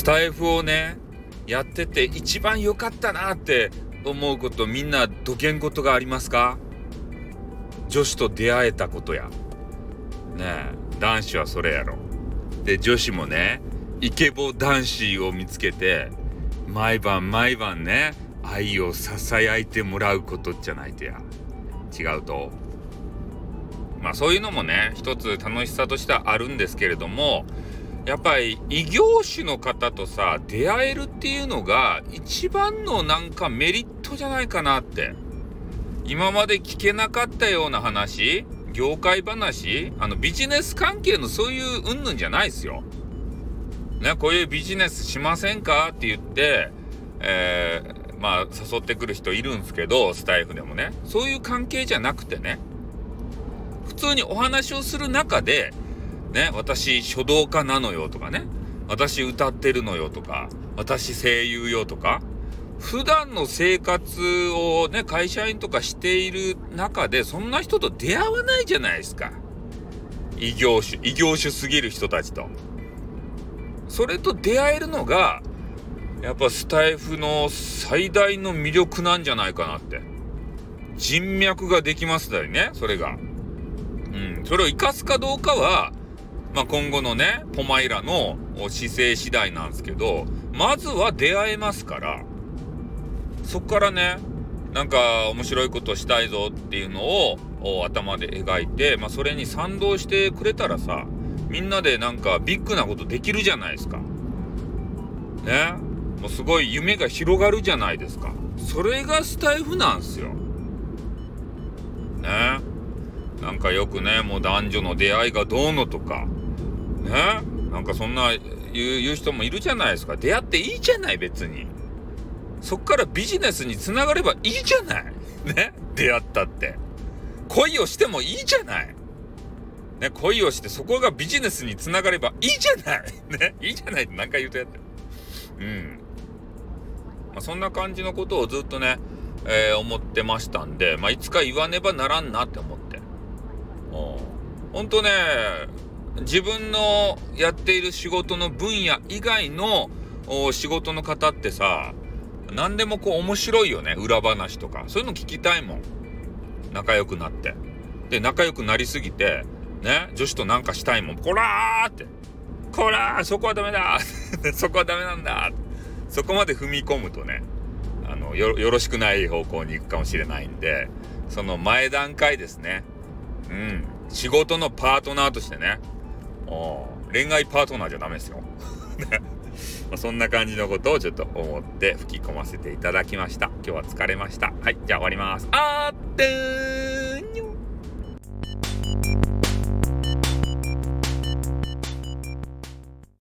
スタイフをねやってて一番良かったなって思うことみんなどげんことがありますか？女子と出会えたことや。ねえ男子はそれやろ。で女子もねイケボ男子を見つけて毎晩毎晩ね愛をささやいてもらうことじゃないとや。違うと。まあそういうのもね一つ楽しさとしてはあるんですけれどもやっぱり異業種の方とさ出会えるっていうのが一番のなんかメリットじゃないかなって。今まで聞けなかったような話業界話あのビジネス関係のそういう云々じゃないですよ。ね、こういうビジネスしませんかって言って、えー、まあ誘ってくる人いるんですけどスタイフでもね。そういう関係じゃなくてね。普通にお話をする中でね、私書道家なのよとかね、私歌ってるのよとか、私声優よとか、普段の生活をね、会社員とかしている中で、そんな人と出会わないじゃないですか。異業種、異業種すぎる人たちと。それと出会えるのが、やっぱスタイフの最大の魅力なんじゃないかなって。人脈ができますだよね、それが。うん、それを活かすかどうかは、まあ、今後のね、ポマイラの姿勢次第なんですけど、まずは出会えますから、そっからね、なんか面白いことしたいぞっていうのを頭で描いて、まあ、それに賛同してくれたらさ、みんなでなんかビッグなことできるじゃないですか。ね。もうすごい夢が広がるじゃないですか。それがスタイフなんすよ。ね。なんかよくね、もう男女の出会いがどうのとか、ねなんかそんな言う人もいるじゃないですか。出会っていいじゃない、別に。そっからビジネスにつながればいいじゃない。ね出会ったって。恋をしてもいいじゃない。ね、恋をしてそこがビジネスにつながればいいじゃない。ね、いいじゃないって何回言うとやって。うん。まあ、そんな感じのことをずっとね、えー、思ってましたんで、まあ、いつか言わねばならんなって思って。ほんとね、自分のやっている仕事の分野以外の仕事の方ってさ、何でもこう面白いよね。裏話とか。そういうの聞きたいもん。仲良くなって。で、仲良くなりすぎて、ね、女子となんかしたいもん。こらーって。こらーそこはダメだ そこはダメなんだそこまで踏み込むとね、あのよ、よろしくない方向に行くかもしれないんで、その前段階ですね。うん。仕事のパートナーとしてね、恋愛パートナーじゃダメですよ。まそんな感じのことをちょっと思って吹き込ませていただきました。今日は疲れました。はい、じゃあ終わります。あーってー